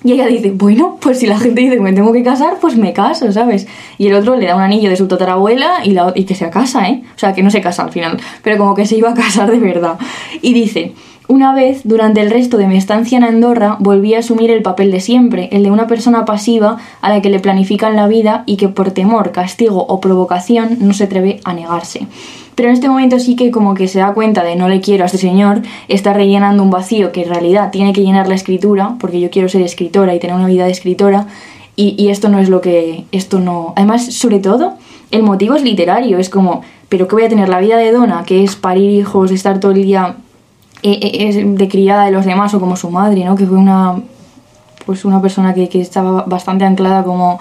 Y ella dice, bueno, pues si la gente dice que me tengo que casar, pues me caso, ¿sabes? Y el otro le da un anillo de su tatarabuela y, la, y que se casa, ¿eh? O sea, que no se casa al final, pero como que se iba a casar de verdad. Y dice, una vez, durante el resto de mi estancia en Andorra, volví a asumir el papel de siempre, el de una persona pasiva a la que le planifican la vida y que por temor, castigo o provocación no se atreve a negarse. Pero en este momento sí que como que se da cuenta de no le quiero a este señor, está rellenando un vacío que en realidad tiene que llenar la escritura, porque yo quiero ser escritora y tener una vida de escritora, y, y esto no es lo que... esto no... Además, sobre todo, el motivo es literario, es como, pero que voy a tener la vida de Donna, que es parir hijos, estar todo el día eh, eh, de criada de los demás o como su madre, ¿no? Que fue una pues una persona que, que estaba bastante anclada como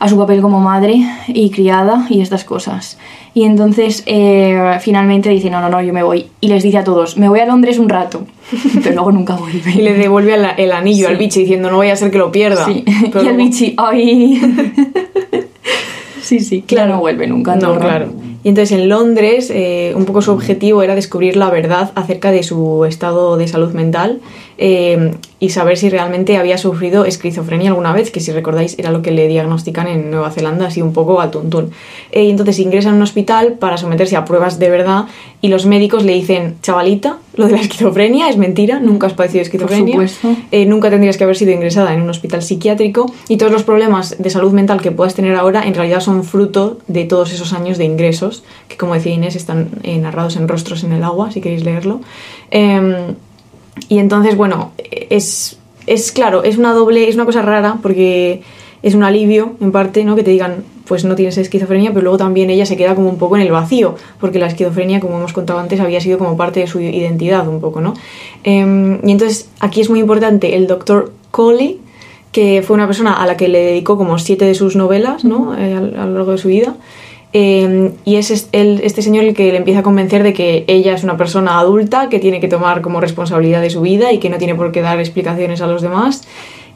a su papel como madre y criada y estas cosas. Y entonces eh, finalmente dice, no, no, no, yo me voy. Y les dice a todos, me voy a Londres un rato, (laughs) pero luego nunca vuelve. Y le devuelve el, el anillo Sí. al bichi diciendo no vaya a ser que lo pierda. Sí. (laughs) Pero y el luego- bichi, ay. (laughs) sí, sí, claro, no vuelve nunca. No, claro. Y entonces en Londres, eh, un poco su objetivo era descubrir la verdad acerca de su estado de salud mental eh, y saber si realmente había sufrido esquizofrenia alguna vez, que si recordáis era lo que le diagnostican en Nueva Zelanda, así un poco al tuntún. Eh, y entonces ingresa en un hospital para someterse a pruebas de verdad y los médicos le dicen, chavalita, lo de la esquizofrenia es mentira, nunca has padecido esquizofrenia, supuesto. eh, nunca tendrías que haber sido ingresada en un hospital psiquiátrico y todos los problemas de salud mental que puedas tener ahora en realidad son fruto de todos esos años de ingresos que como decía Inés están eh, narrados en rostros en el agua si queréis leerlo Em, y entonces bueno es, es claro es una doble es una cosa rara porque es un alivio en parte no que te digan pues no tiene esa esquizofrenia, pero luego también ella se queda como un poco en el vacío, porque la esquizofrenia, como hemos contado antes, había sido como parte de su identidad un poco, ¿no? Em, y entonces aquí es muy importante el doctor Coley, que fue una persona a la que le dedicó como siete de sus novelas, ¿no? Eh, a, lo largo de su vida. Em, y es este señor el que le empieza a convencer de que ella es una persona adulta, que tiene que tomar como responsabilidad de su vida y que no tiene por qué dar explicaciones a los demás.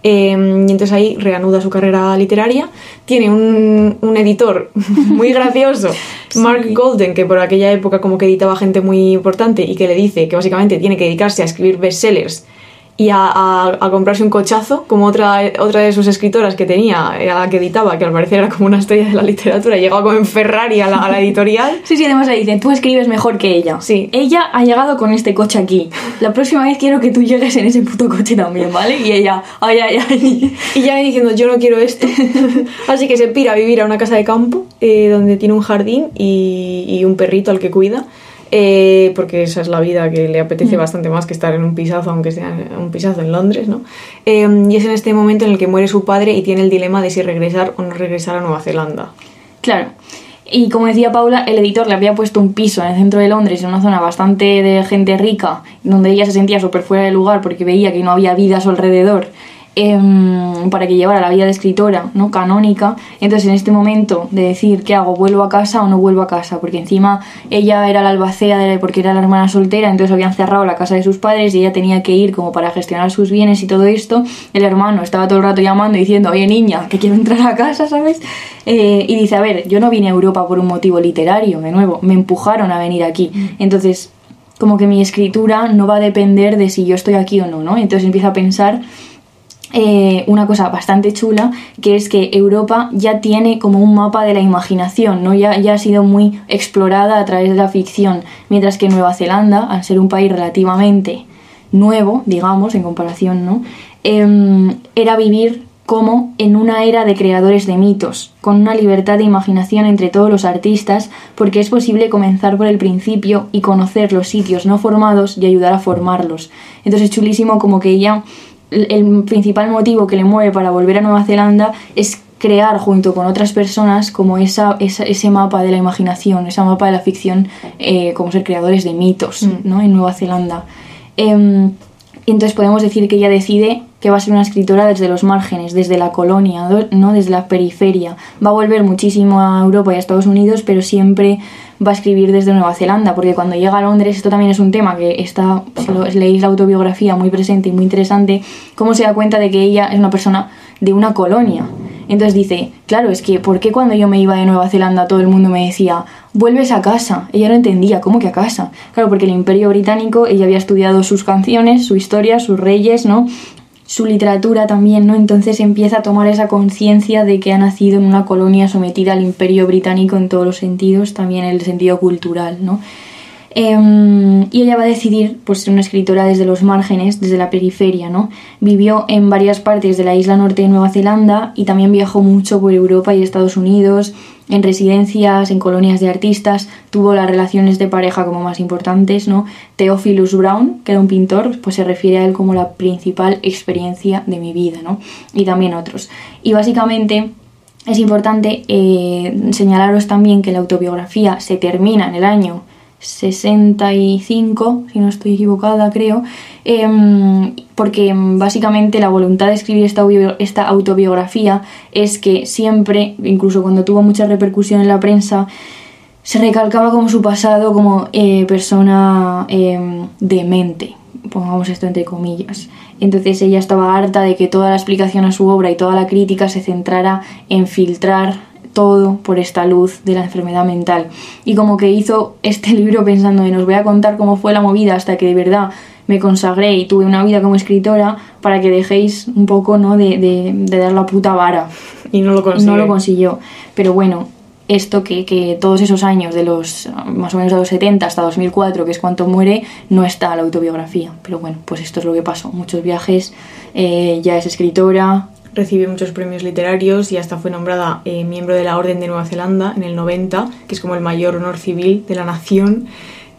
Em, y entonces ahí reanuda su carrera literaria. Tiene un, un editor (laughs) muy gracioso, (laughs) Mark Golden, que por aquella época como que editaba gente muy importante y que le dice que básicamente tiene que dedicarse a escribir bestsellers y a, a, comprarse un cochazo, como otra, otra de sus escritoras que tenía, a la que editaba, que al parecer era como una estrella de la literatura, llegaba como en Ferrari a la, a la editorial. Sí, sí, además le dicen, tú escribes mejor que ella. Sí. Ella ha llegado con este coche aquí. La próxima vez quiero que tú llegues en ese puto coche también, ¿vale? Y ella, ay, ay, ay. Y ya diciendo, yo no quiero esto. (laughs) Así que se pira a vivir a una casa de campo, eh, donde tiene un jardín y, y un perrito al que cuida. Eh, porque esa es la vida que le apetece mm. bastante más que estar en un pisazo, aunque sea un pisazo en Londres, ¿no? Eh, y es en este momento en el que muere su padre y tiene el dilema de si regresar o no regresar a Nueva Zelanda. Claro. Y como decía Paula, el editor le había puesto un piso en el centro de Londres, en una zona bastante de gente rica, donde ella se sentía súper fuera de lugar porque veía que no había vida a su alrededor Em, para que llevara la vida de escritora no canónica. Entonces en este momento de decir qué hago vuelvo a casa o no vuelvo a casa porque encima ella era la albacea de, porque era la hermana soltera entonces habían cerrado la casa de sus padres y ella tenía que ir como para gestionar sus bienes y todo esto. El hermano estaba todo el rato llamando y diciendo oye niña que quiero entrar a casa sabes eh, y dice a ver yo no vine a Europa por un motivo literario de nuevo me empujaron a venir aquí mm. entonces como que mi escritura no va a depender de si yo estoy aquí o no no entonces empieza a pensar eh, una cosa bastante chula, que es que Europa ya tiene como un mapa de la imaginación, ¿no? Ya, ya ha sido muy explorada a través de la ficción, mientras que Nueva Zelanda, al ser un país relativamente nuevo, digamos, en comparación, ¿no? Em, era vivir como en una era de creadores de mitos, con una libertad de imaginación entre todos los artistas, porque es posible comenzar por el principio y conocer los sitios no formados y ayudar a formarlos. Entonces es chulísimo como que ella el principal motivo que le mueve para volver a Nueva Zelanda es crear junto con otras personas como esa, ese mapa de la imaginación, ese mapa de la ficción, eh, como ser creadores de mitos mm. ¿no? en Nueva Zelanda. Y entonces podemos decir que ella decide que va a ser una escritora desde los márgenes, desde la colonia, ¿no? desde la periferia. Va a volver muchísimo a Europa y a Estados Unidos, pero siempre va a escribir desde Nueva Zelanda, porque cuando llega a Londres, esto también es un tema que está, si leéis la autobiografía, muy presente y muy interesante, cómo se da cuenta de que ella es una persona de una colonia. Entonces dice, claro, es que ¿por qué cuando yo me iba de Nueva Zelanda todo el mundo me decía, vuelves a casa? Ella no entendía, ¿cómo que a casa? Claro, porque el imperio británico, ella había estudiado sus canciones, su historia, sus reyes, ¿no? Su literatura también, ¿no? Entonces empieza a tomar esa conciencia de que ha nacido en una colonia sometida al imperio británico en todos los sentidos, también el sentido cultural, ¿no? Em, y ella va a decidir pues, ser una escritora desde los márgenes, desde la periferia, ¿no? Vivió en varias partes de la isla norte de Nueva Zelanda y también viajó mucho por Europa y Estados Unidos, en residencias, en colonias de artistas, tuvo las relaciones de pareja como más importantes, ¿no? Theophilus Brown, que era un pintor, pues se refiere a él como la principal experiencia de mi vida, ¿no? Y también otros. Y básicamente es importante eh, señalaros también que la autobiografía se termina en el año 65, si no estoy equivocada, creo, em, porque básicamente la voluntad de escribir esta, esta autobiografía es que siempre, incluso cuando tuvo mucha repercusión en la prensa, se recalcaba como su pasado como eh, persona eh, demente, pongamos esto entre comillas. Entonces ella estaba harta de que toda la explicación a su obra y toda la crítica se centrara en filtrar todo por esta luz de la enfermedad mental. Y como que hizo este (laughs) libro pensando en os voy a contar cómo fue la movida hasta que de verdad me consagré y tuve una vida como escritora para que dejéis un poco ¿no? de, dar la puta vara. Y no lo consiguió. No lo consiguió. Pero bueno, esto que, que, todos esos años, de los más o menos de los 70 hasta 2004, que es cuando muere, no está la autobiografía. Pero bueno, pues esto es lo que pasó. Muchos viajes, eh, ya es escritora, recibe muchos premios literarios y hasta fue nombrada eh, miembro de la Orden de Nueva Zelanda en el 90, que es como el mayor honor civil de la nación.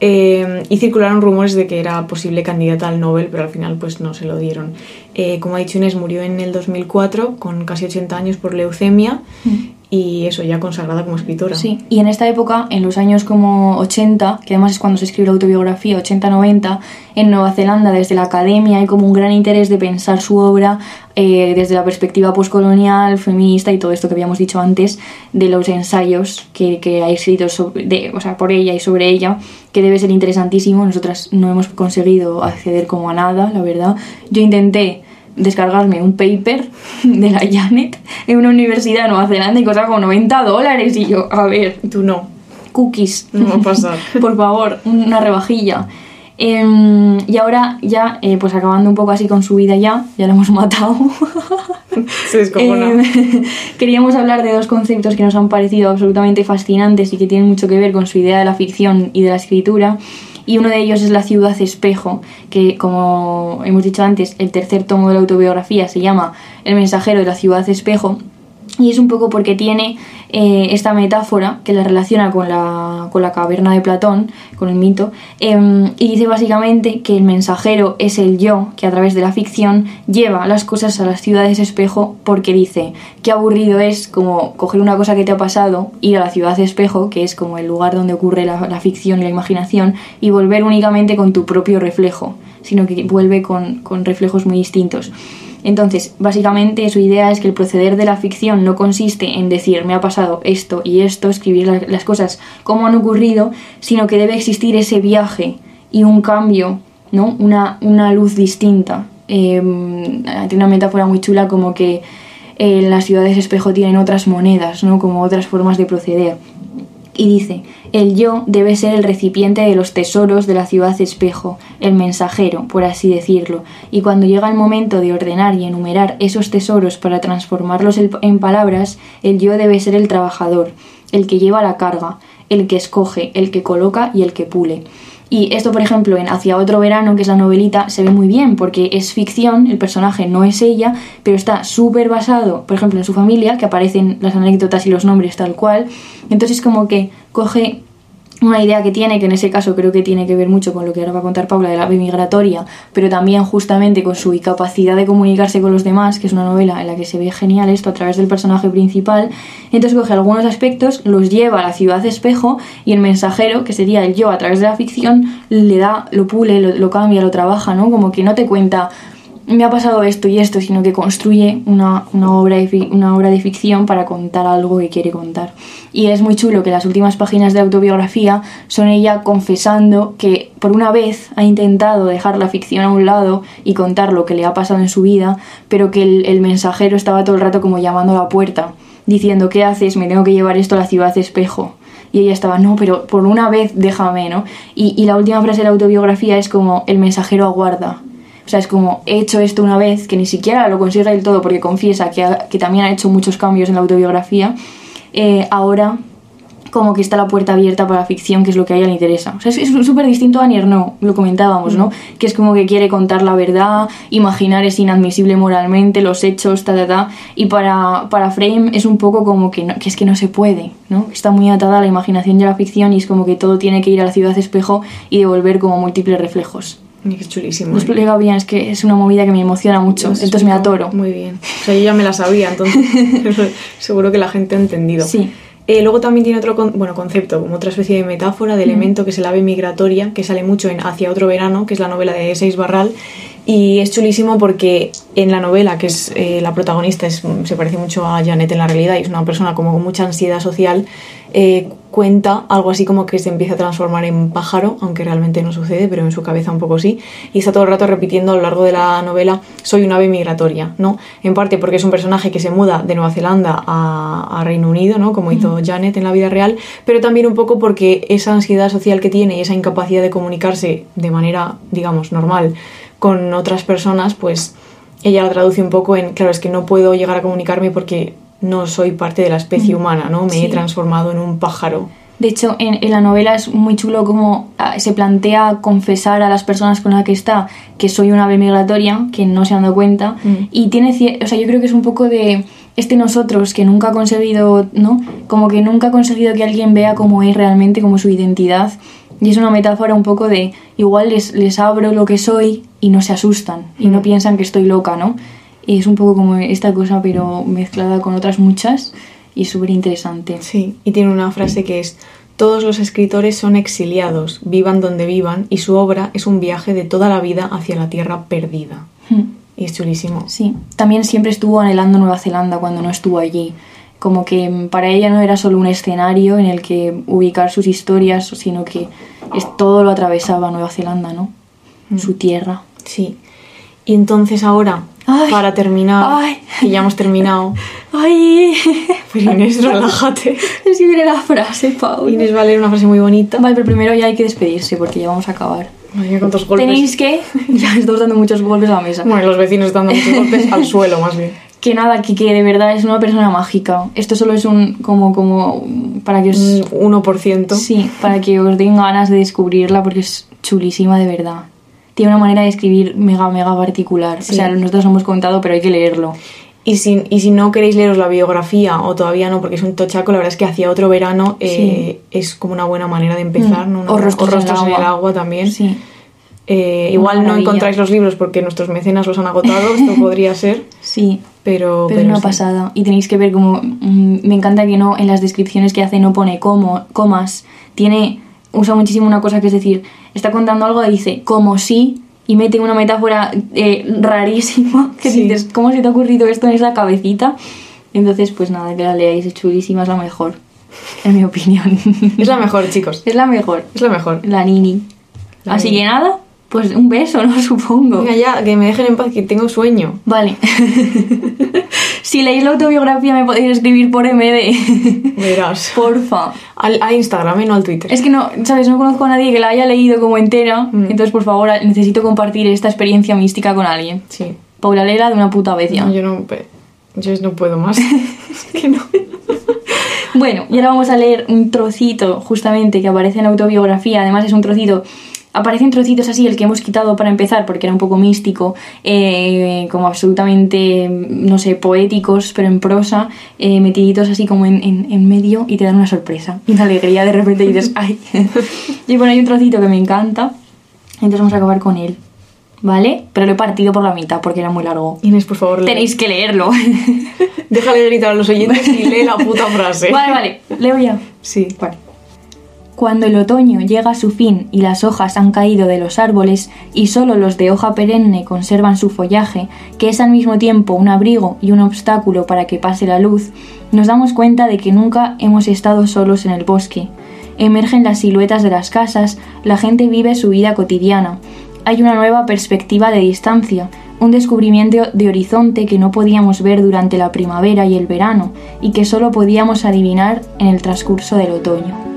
Eh, y circularon rumores de que era posible candidata al Nobel, pero al final pues no se lo dieron. Eh, como ha dicho Inés, murió en el 2004 con casi 80 años por leucemia. Mm. Y eso, ya consagrada como escritora. Sí, y en esta época, en los años como 80, que además es cuando se escribe la autobiografía, 80-90, en Nueva Zelanda, desde la academia, hay como un gran interés de pensar su obra eh, desde la perspectiva postcolonial, feminista y todo esto que habíamos dicho antes, de los ensayos que, que ha escrito sobre, de, o sea, por ella y sobre ella, que debe ser interesantísimo. Nosotras no hemos conseguido acceder como a nada, la verdad. Yo intenté descargarme un paper (laughs) de la Janet en una universidad de Nueva Zelanda y costaba como 90 dólares y yo, a ver, Tú no. cookies. No va a pasar. (laughs) Por favor, una rebajilla. Em, y ahora ya, eh, pues acabando un poco así con su vida ya, ya la hemos (laughs) matado. Se descojona. Em, queríamos hablar de dos conceptos que nos han parecido absolutamente fascinantes y que tienen mucho que ver con su idea de la ficción y de la escritura. Y uno de ellos es La ciudad espejo, que como hemos dicho antes, el tercer tomo de la autobiografía se llama El mensajero de la ciudad espejo. Y es un poco porque tiene eh, esta metáfora que la relaciona con la, con la caverna de Platón, con el mito, em, y dice básicamente que el mensajero es el yo que a través de la ficción lleva las cosas a las ciudades espejo porque dice qué aburrido es como coger una cosa que te ha pasado, ir a la ciudad espejo, que es como el lugar donde ocurre la, la ficción y la imaginación, y volver únicamente con tu propio reflejo, sino que vuelve con, con reflejos muy distintos. Entonces, básicamente su idea es que el proceder de la ficción no consiste en decir me ha pasado esto y esto, escribir la- las cosas como han ocurrido, sino que debe existir ese viaje y un cambio, ¿no? Una, una luz distinta. Eh, tiene una metáfora muy chula como que eh, las ciudades espejo tienen otras monedas, ¿no? Como otras formas de proceder. Y dice, el yo debe ser el recipiente de los tesoros de la ciudad espejo, el mensajero, por así decirlo, y cuando llega el momento de ordenar y enumerar esos tesoros para transformarlos en palabras, el yo debe ser el trabajador, el que lleva la carga, el que escoge, el que coloca y el que pule. Y esto, por ejemplo, en Hacia otro verano, que es la novelita, se ve muy bien porque es ficción, el personaje no es ella, pero está súper basado, por ejemplo, en su familia, que aparecen las anécdotas y los nombres tal cual. Entonces, como que coge una idea que tiene, que en ese caso creo que tiene que ver mucho con lo que ahora va a contar Paula de la migratoria, pero también justamente con su incapacidad de comunicarse con los demás, que es una novela en la que se ve genial esto a través del personaje principal. Entonces coge algunos aspectos, los lleva a la ciudad espejo y el mensajero, que sería el yo a través de la ficción, le da, lo pule, lo, lo cambia, lo trabaja, ¿no? Como que no te cuenta me ha pasado esto y esto, sino que construye una, una obra de, una obra de ficción para contar algo que quiere contar. Y es muy chulo que las últimas páginas de autobiografía son ella confesando que por una vez ha intentado dejar la ficción a un lado y contar lo que le ha pasado en su vida, pero que el, el mensajero estaba todo el rato como llamando a la puerta, diciendo, ¿qué haces? Me tengo que llevar esto a la ciudad espejo. Y ella estaba, no, pero por una vez déjame, ¿no? Y, y la última frase de la autobiografía es como, el mensajero aguarda. O sea, es como, he hecho esto una vez, que ni siquiera lo consigue del todo porque confiesa que, ha- que también ha hecho muchos cambios en la autobiografía. eh, ahora, como que está la puerta abierta para la ficción, que es lo que a ella le interesa. O sea, es súper distinto a Annie no lo comentábamos, ¿no? Que es como que quiere contar la verdad, imaginar es inadmisible moralmente, los hechos, ta, ta, ta. Y para, para Frame es un poco como que, no- que es que no se puede, ¿no? Está muy atada a la imaginación y a la ficción y es como que todo tiene que ir a la ciudad espejo y devolver como múltiples reflejos. Qué chulísimo. Lo ¿eh? explica bien, es que es una movida que me emociona mucho, Lo entonces me explicado atoro. Muy bien. O sea, yo ya me la sabía, entonces (laughs) seguro que la gente ha entendido. Sí. Eh, luego también tiene otro con- bueno, concepto, como otra especie de metáfora, de elemento, que es el ave migratoria, que sale mucho en Hacia otro verano, que es la novela de Seis Barral. Y es chulísimo porque en la novela, que es eh, la protagonista, es, se parece mucho a Janet en la realidad y es una persona como con mucha ansiedad social, eh, cuenta algo así como que se empieza a transformar en pájaro, aunque realmente no sucede, pero en su cabeza un poco sí, y está todo el rato repitiendo a lo largo de la novela, soy un ave migratoria, ¿no? En parte porque es un personaje que se muda de Nueva Zelanda a, a Reino Unido, ¿no? Como hizo Janet en la vida real, pero también un poco porque esa ansiedad social que tiene y esa incapacidad de comunicarse de manera, digamos, normal con otras personas, pues ella lo traduce un poco en, claro, es que no puedo llegar a comunicarme porque no soy parte de la especie humana, ¿no? Me Sí. he transformado en un pájaro. De hecho, en, en la novela es muy chulo como ah, se plantea confesar a las personas con las que está que soy una ave migratoria, que no se han dado cuenta. Mm. Y tiene, o sea, yo creo que es un poco de este nosotros que nunca ha conseguido, ¿no? Como que nunca ha conseguido que alguien vea cómo es realmente, como su identidad. Y es una metáfora un poco de igual les, les abro lo que soy y no se asustan y no Mm. piensan que estoy loca, ¿no? Y es un poco como esta cosa, pero mezclada con otras muchas. y es súper interesante. Sí, y tiene una frase que es, todos los escritores son exiliados, vivan donde vivan, y su obra es un viaje de toda la vida hacia la tierra perdida. Hmm. Y es chulísimo. Sí, también siempre estuvo anhelando Nueva Zelanda cuando no estuvo allí. Como que para ella no era solo un escenario en el que ubicar sus historias, sino que es, todo lo atravesaba Nueva Zelanda, ¿no? Su tierra. Sí. Y entonces ahora, Ay. para terminar, Ay. que ya hemos terminado, ¡Ay! pero Inés, relájate. Es que viene la frase, Paula. Inés va a leer una frase muy bonita. Vale, pero primero ya hay que despedirse porque ya vamos a acabar. Mía, cuántos golpes. Tenéis que... (laughs) Ya estamos dando muchos golpes a la mesa. Bueno, los vecinos están dando muchos (laughs) golpes al suelo, más bien. Que nada, que, que de verdad es una persona mágica. Esto solo es un... como... como... para que os... Un 1%. Sí, para que os den ganas de descubrirla porque es chulísima de verdad. Tiene una manera de escribir mega, mega particular. Sí. O sea, nosotros lo hemos contado, pero hay que leerlo. Y si, y si no queréis leeros la biografía o todavía no, porque es un tochaco, la verdad es que hacia otro verano eh, es como una buena manera de empezar. Mm. ¿no? Una O Rostros en el en el agua. también. Sí. Eh, igual no encontráis los libros porque nuestros mecenas los han agotado, esto (laughs) podría ser, Sí. pero... Pero es una sí. pasada. Y tenéis que ver como... mm, me encanta que no en las descripciones que hace no pone como, comas. Tiene... Usa muchísimo una cosa que es decir, está contando algo y dice como si y mete una metáfora eh, rarísima (laughs) que Sí. dices, ¿cómo se te ha ocurrido esto en esa cabecita? Entonces, pues nada, que la leáis, es chulísima, es la mejor, en mi opinión. Es la mejor, (laughs) chicos. es la mejor, Es la mejor. la Nini. La Así Nini. que nada, pues un beso, ¿no? (laughs) Supongo. Venga ya, que me dejen en paz, que tengo sueño. Vale. (laughs) si leéis la autobiografía me podéis escribir por MD. Verás. (laughs) Porfa. Al, a Instagram, ¿eh? no al Twitter. Es que no, ¿sabes? No conozco a nadie que la haya leído como entera. Mm. Entonces, por favor, necesito compartir esta experiencia mística con alguien. Sí. Paula Lela de una puta vez ya. No, yo no... Yo no puedo más. es que no. Bueno, y ahora vamos a leer un trocito justamente que aparece en la autobiografía. Además, es un trocito. Aparecen trocitos así, el que hemos quitado para empezar, porque era un poco místico, eh, como absolutamente, no sé, poéticos, pero en prosa, eh, metiditos así como en, en- en medio y te dan una sorpresa, una alegría de repente y dices, (laughs) ¡ay! (laughs) y bueno, hay un trocito que me encanta, entonces vamos a acabar con él, ¿vale? Pero lo he partido por la mitad porque era muy largo. Inés, por favor, lee. Tenéis que leerlo. (laughs) Déjale de gritar a los oyentes y lee la puta frase. vale, vale, leo ya. Sí. Vale. Cuando el otoño llega a su fin y las hojas han caído de los árboles y solo los de hoja perenne conservan su follaje, que es al mismo tiempo un abrigo y un obstáculo para que pase la luz, nos damos cuenta de que nunca hemos estado solos en el bosque. Emergen las siluetas de las casas, la gente vive su vida cotidiana. Hay una nueva perspectiva de distancia, un descubrimiento de horizonte que no podíamos ver durante la primavera y el verano y que solo podíamos adivinar en el transcurso del otoño.